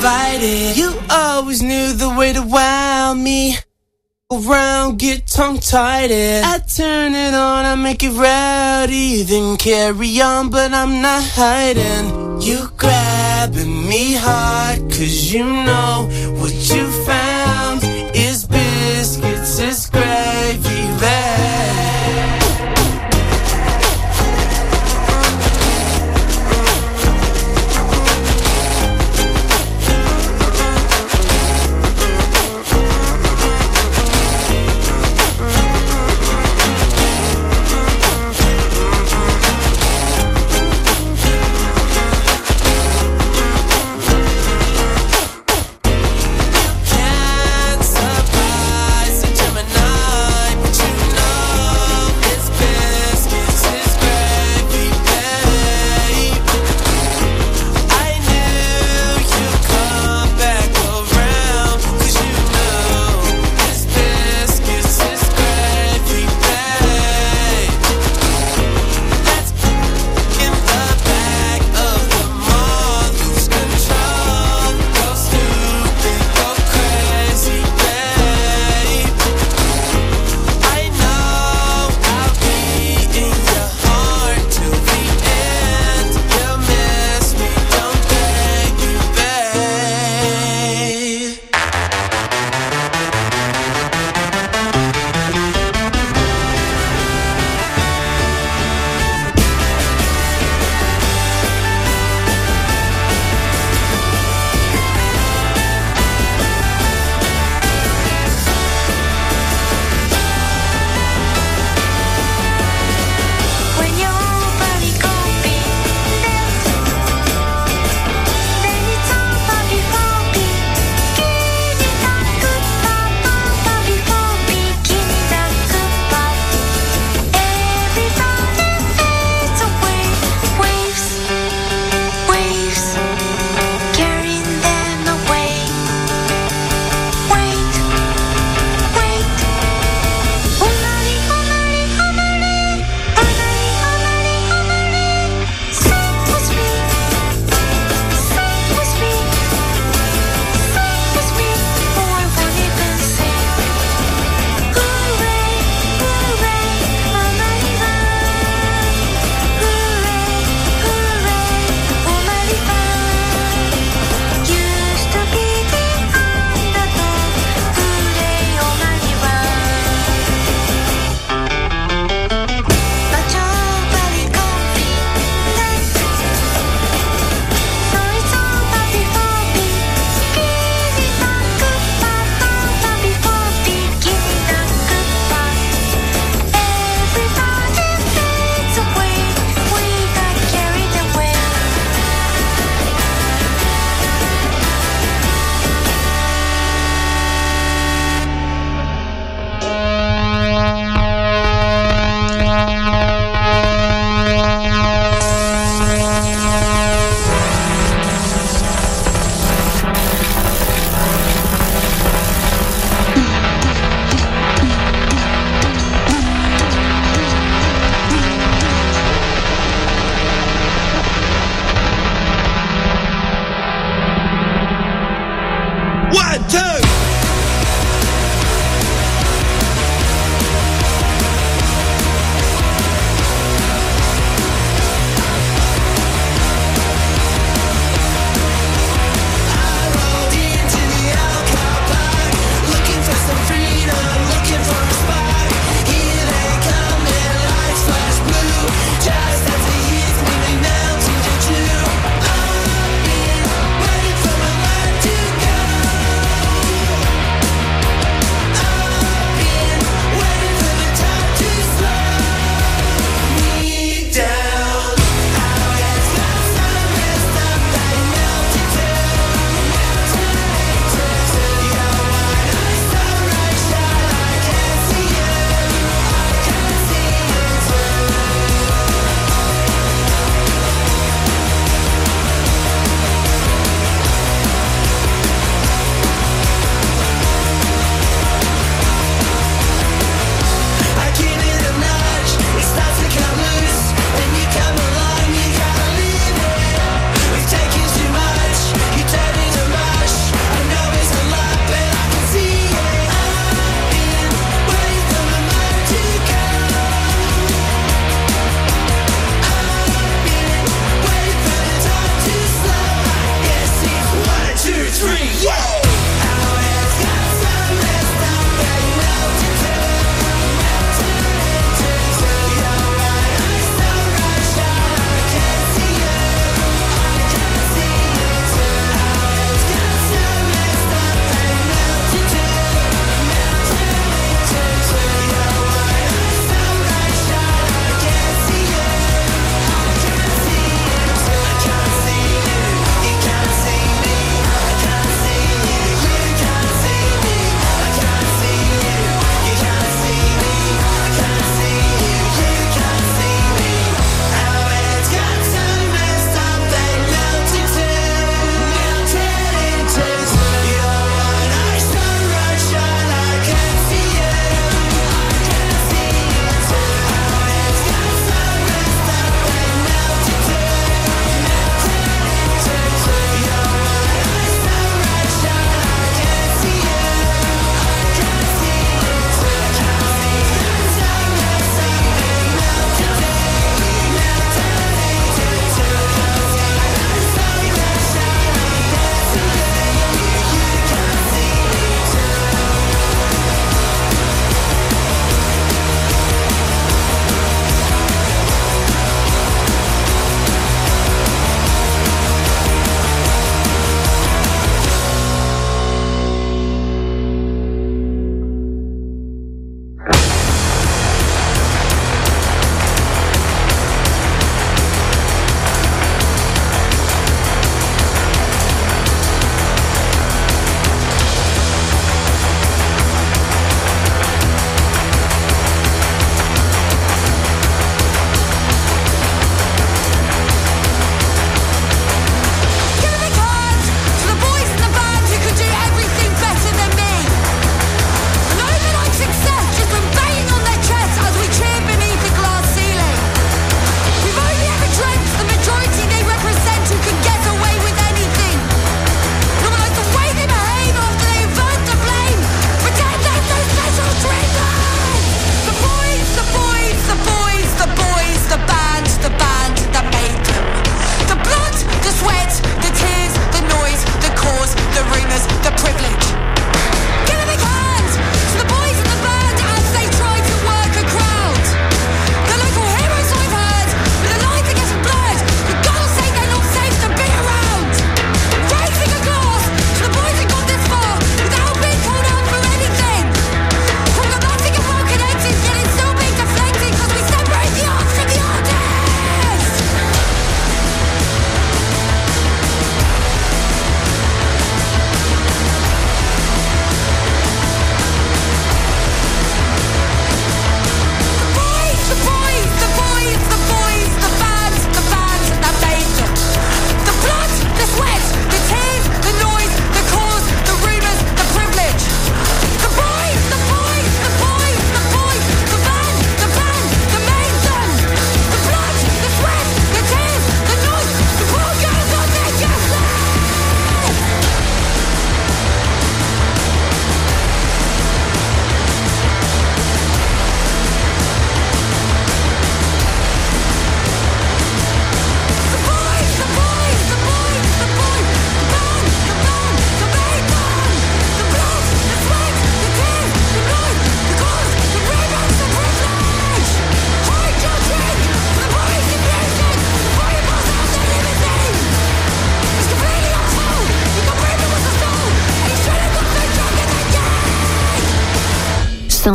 invited. You always knew the way to wow me. Around, get tongue tied. I turn it on, I make it rowdy. Then carry on, but I'm not hiding. You grabbing me hard, cause you know what you found is biscuits, is grass.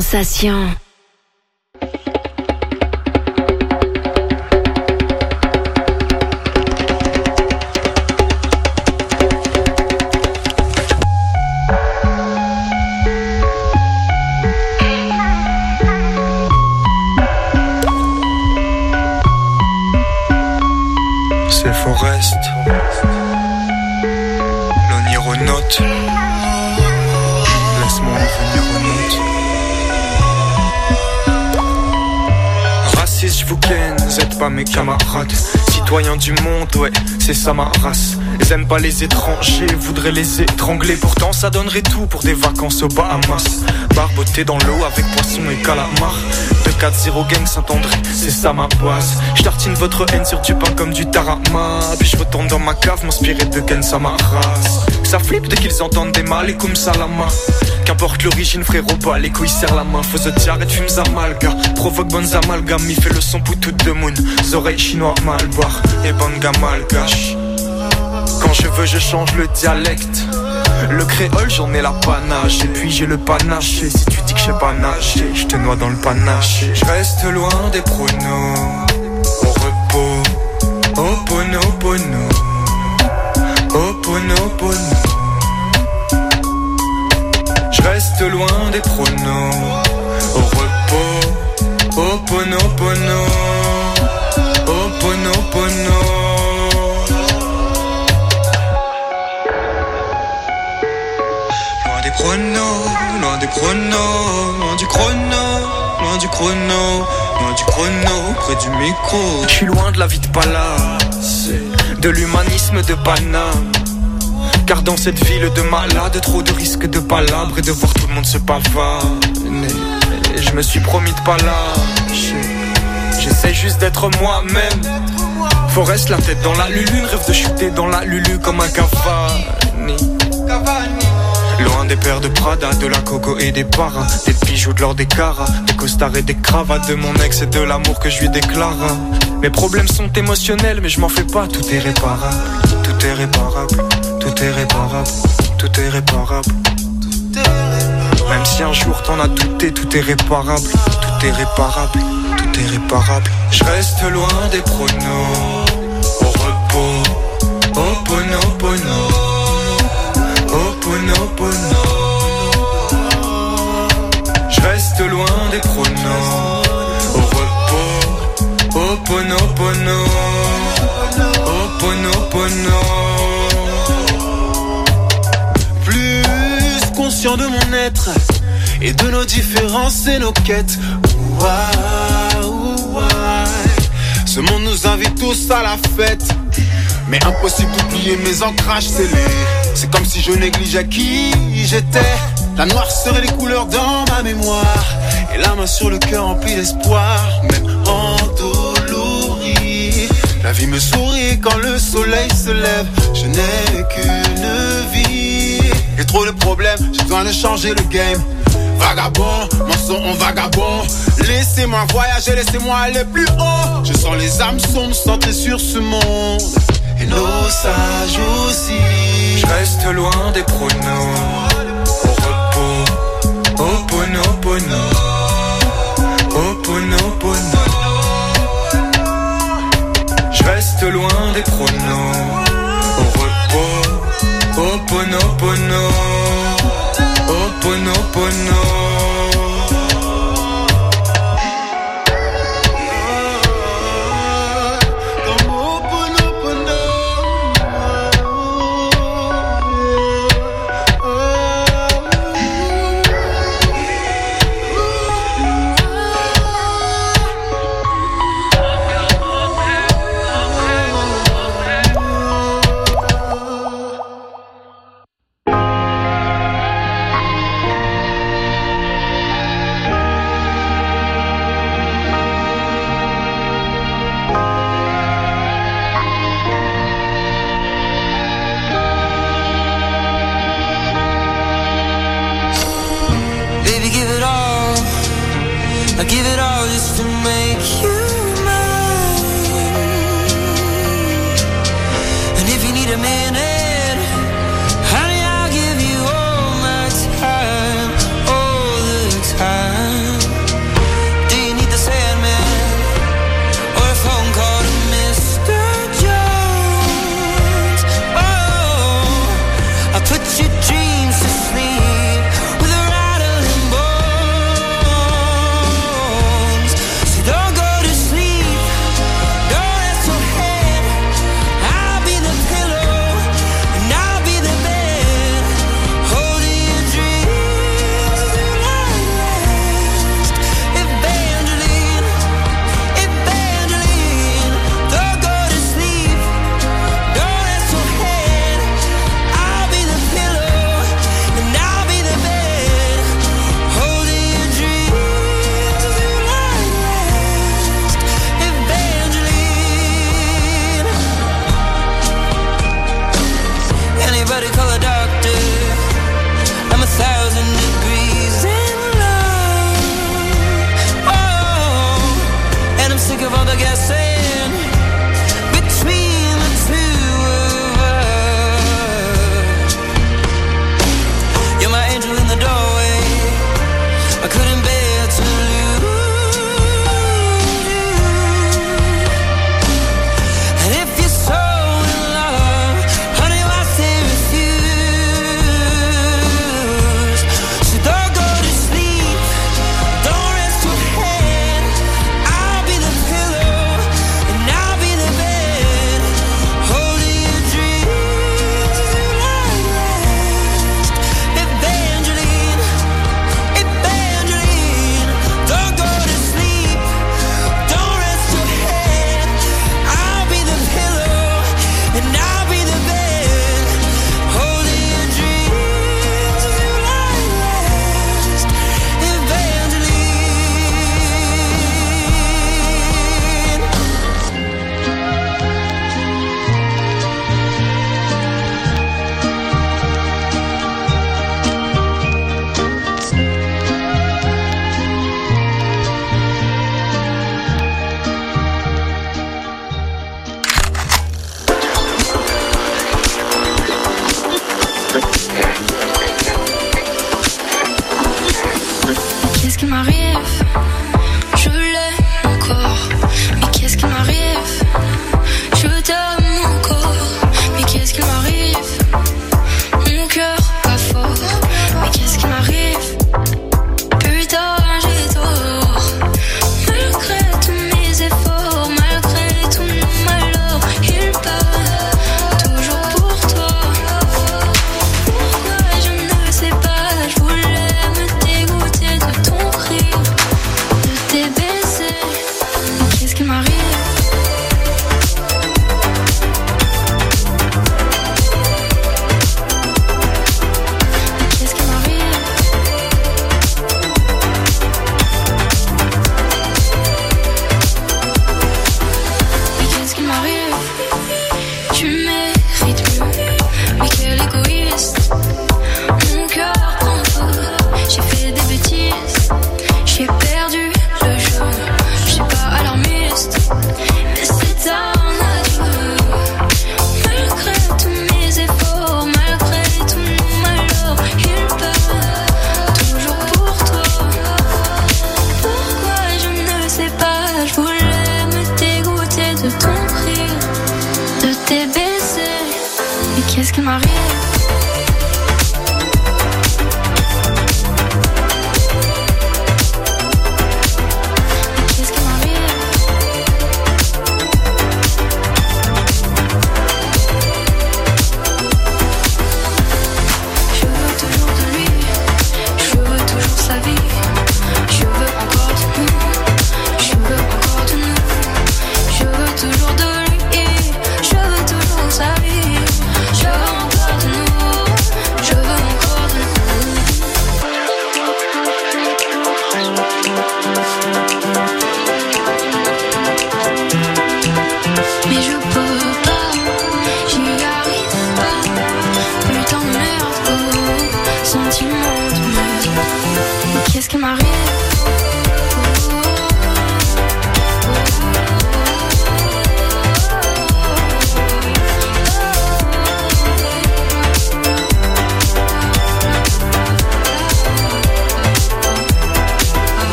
Sensation. Camarades. Citoyens du monde, ouais, c'est ça ma race. Ils aiment pas les étrangers, voudraient les étrangler. Pourtant, ça donnerait tout pour des vacances aux Bahamas. Barboté dans l'eau avec poisson et calamar. 2-4-0 gang Saint-André, c'est ça ma base. Je votre haine sur du pain comme du tarama. Puis je retourne dans ma cave, m'inspirer de Ken Samaras. Ça flippe dès qu'ils entendent des mal et comme salama. Qu'importe l'origine, frérot, pas les couilles serre la main. Faut se tirer et fumes amalga. Provoque bonnes amalgames, il fait le son pour toute de moon. Oreilles chinois, mal boire et banga malgache. Quand je veux, je change le dialecte. Le créole, j'en ai la panache. Et puis j'ai le panache. Si tu dis que je sais pas nager, je te noie dans le panache. Je reste loin des pronos. Au repos. Au pono pono. Au pono pono. Loin des pronos. Au repos. Au pono pono. Au pono pono. Loin des pronos, loin des pronos, loin du chrono, loin du chrono, loin du chrono, près du micro. Je suis loin de la vie de palace, de l'humanisme de Paname. Car dans cette ville de malades, trop de risques de palabres et de voir tout le monde se pavaner. Je me suis promis de pas lâcher. J'essaie juste d'être moi-même. Forest la tête dans la lulu, rêve de chuter dans la lulu comme un Cavani. Loin des paires de Prada, de la coco et des paras Des bijoux de l'or des caras Des costards et des cravates De mon ex et de l'amour que je lui déclare Mes problèmes sont émotionnels mais je m'en fais pas Tout est réparable, tout est réparable Tout est réparable, tout est réparable. Même si un jour t'en as douté Tout est réparable, tout est réparable Tout est réparable. Je reste loin des pronos. Au repos, au pono pono. Opono pono Je reste loin des pronos. Au repos Opono pono Opono pono de mon être Et de nos différences et nos quêtes. Ouah. Ce monde nous invite tous à la fête. Mais impossible d'oublier mes ancrages scellés. C'est comme si je négligeais qui j'étais. La noire serait les couleurs dans ma mémoire. Et la main sur le cœur remplie d'espoir Même endolorie La vie me sourit quand le soleil se lève. Je n'ai qu'une vie Et trop de problèmes, j'ai besoin de changer le game Vagabond, mon son en vagabond Laissez-moi voyager, laissez-moi aller plus haut Je sens les âmes sombres centrées sur ce monde et nos sages aussi. Je reste loin des pronos. Au repos, au au. Je reste loin des pronos. Au repos, au pono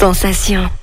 Sensation.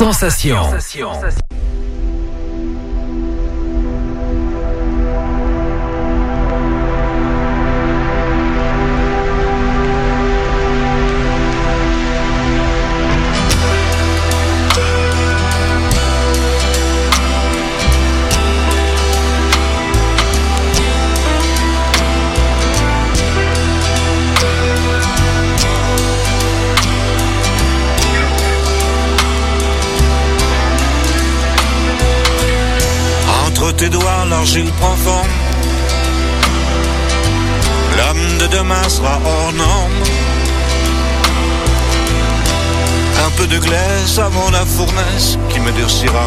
Sensation. Sensation. Tes doigts, l'argile prend forme. L'homme de demain sera hors norme. Un peu de glace avant la fournaise qui me durcira.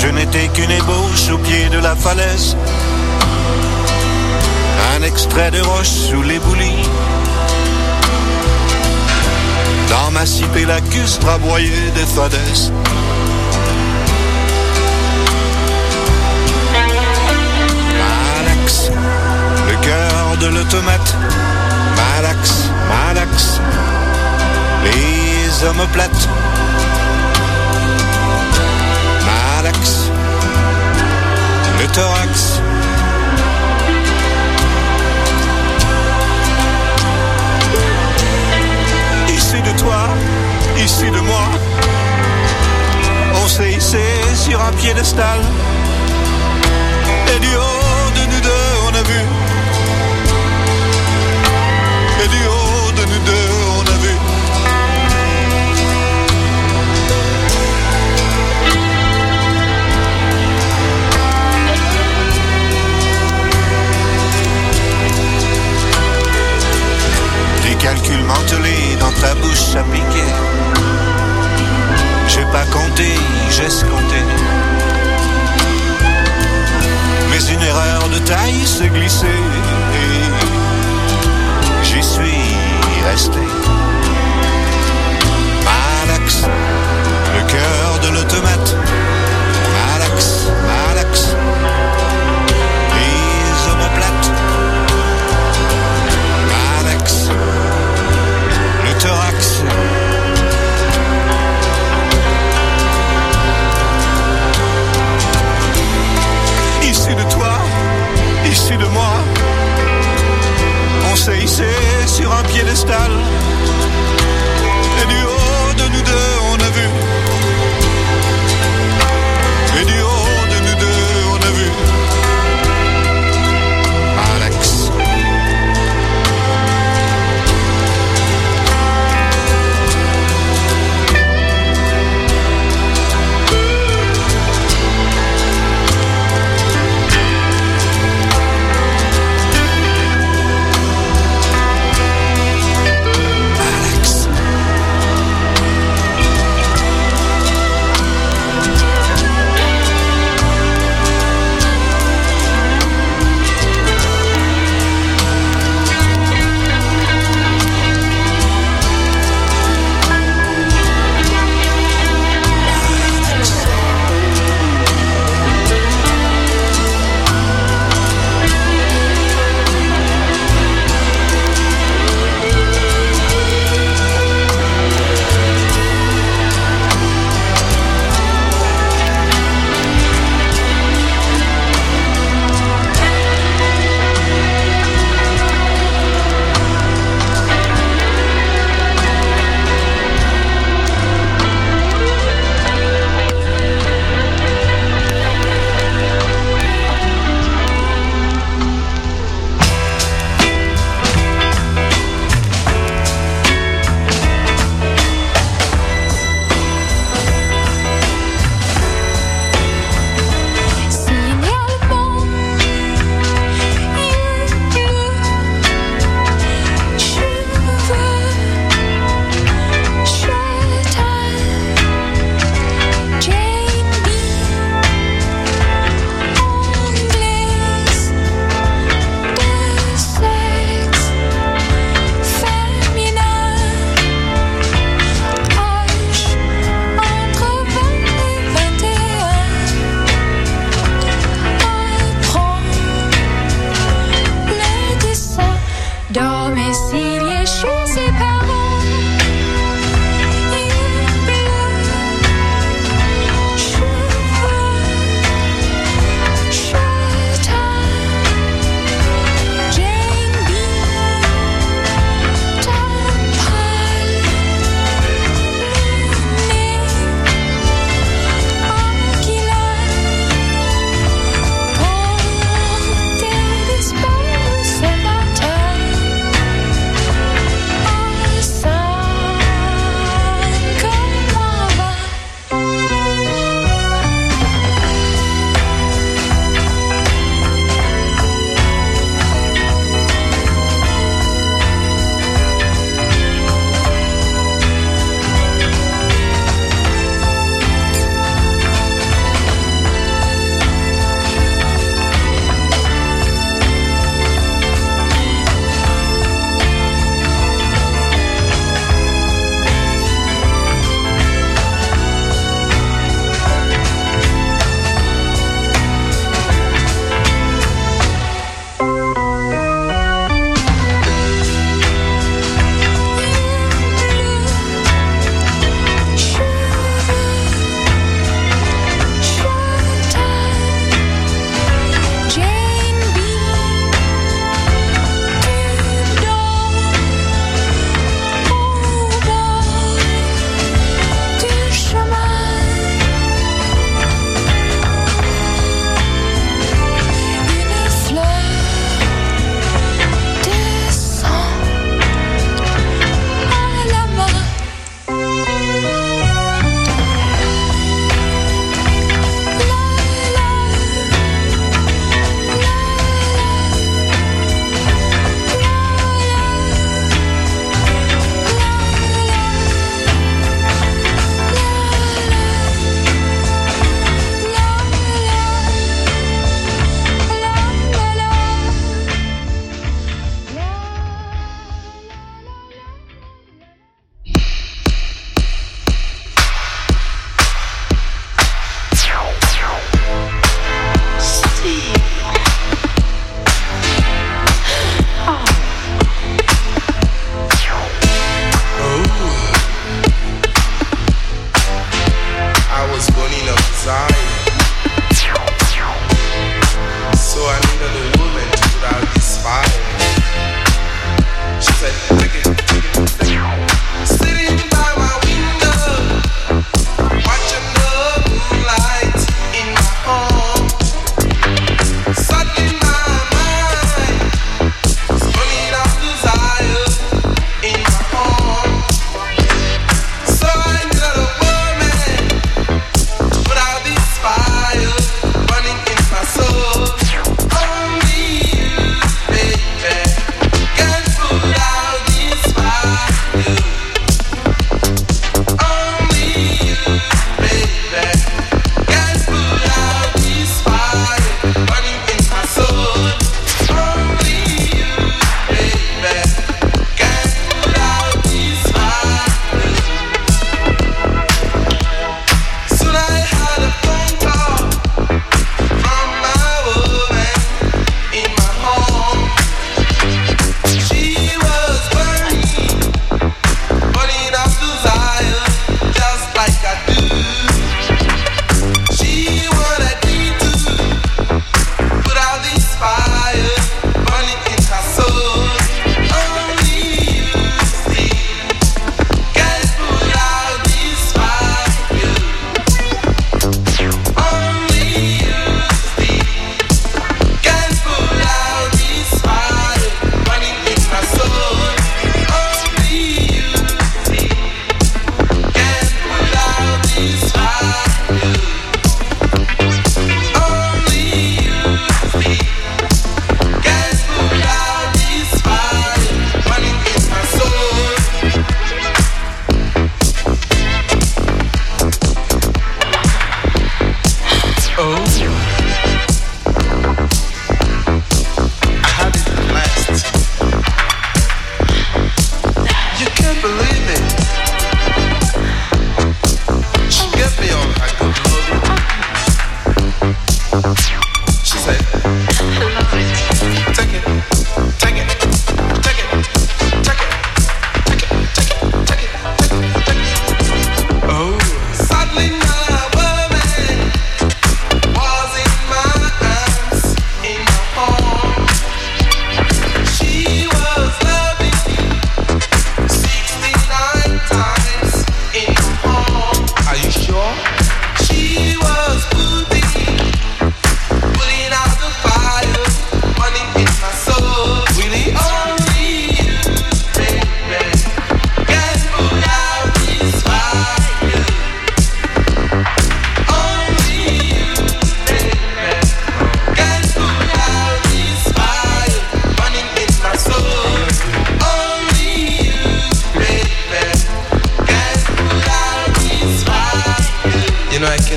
Je n'étais qu'une ébauche au pied de la falaise. Un extrait de roche sous l'éboulis. Dans ma cipée lacustre aboyée des fadaises. Malax, le cœur de l'automate. Malax, Malax, les omoplates. Malax, le thorax. Un piédestal. Et du haut de nous deux, on a vu. Et du haut de nous deux, on a vu. Des calculs mentelés dans ta bouche à. J'ai pas compté, j'ai escompté. Une erreur de taille s'est glissée et j'y suis resté. Malax, de moi. On s'est hissé sur un piédestal.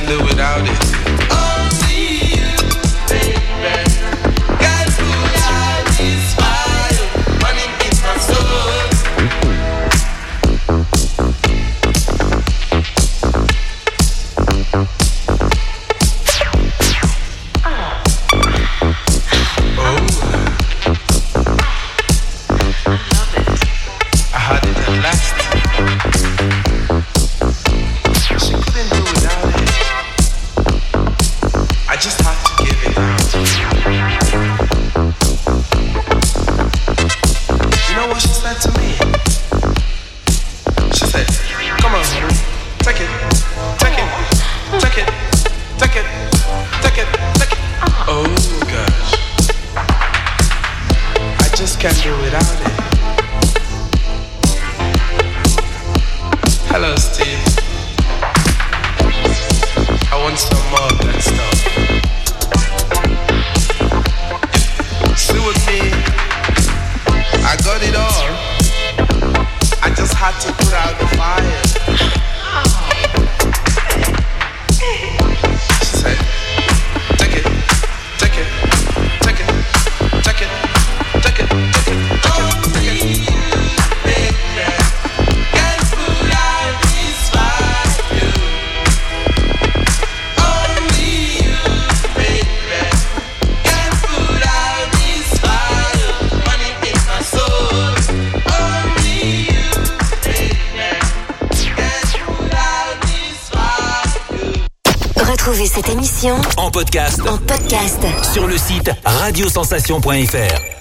can do without it. radiosensation.fr.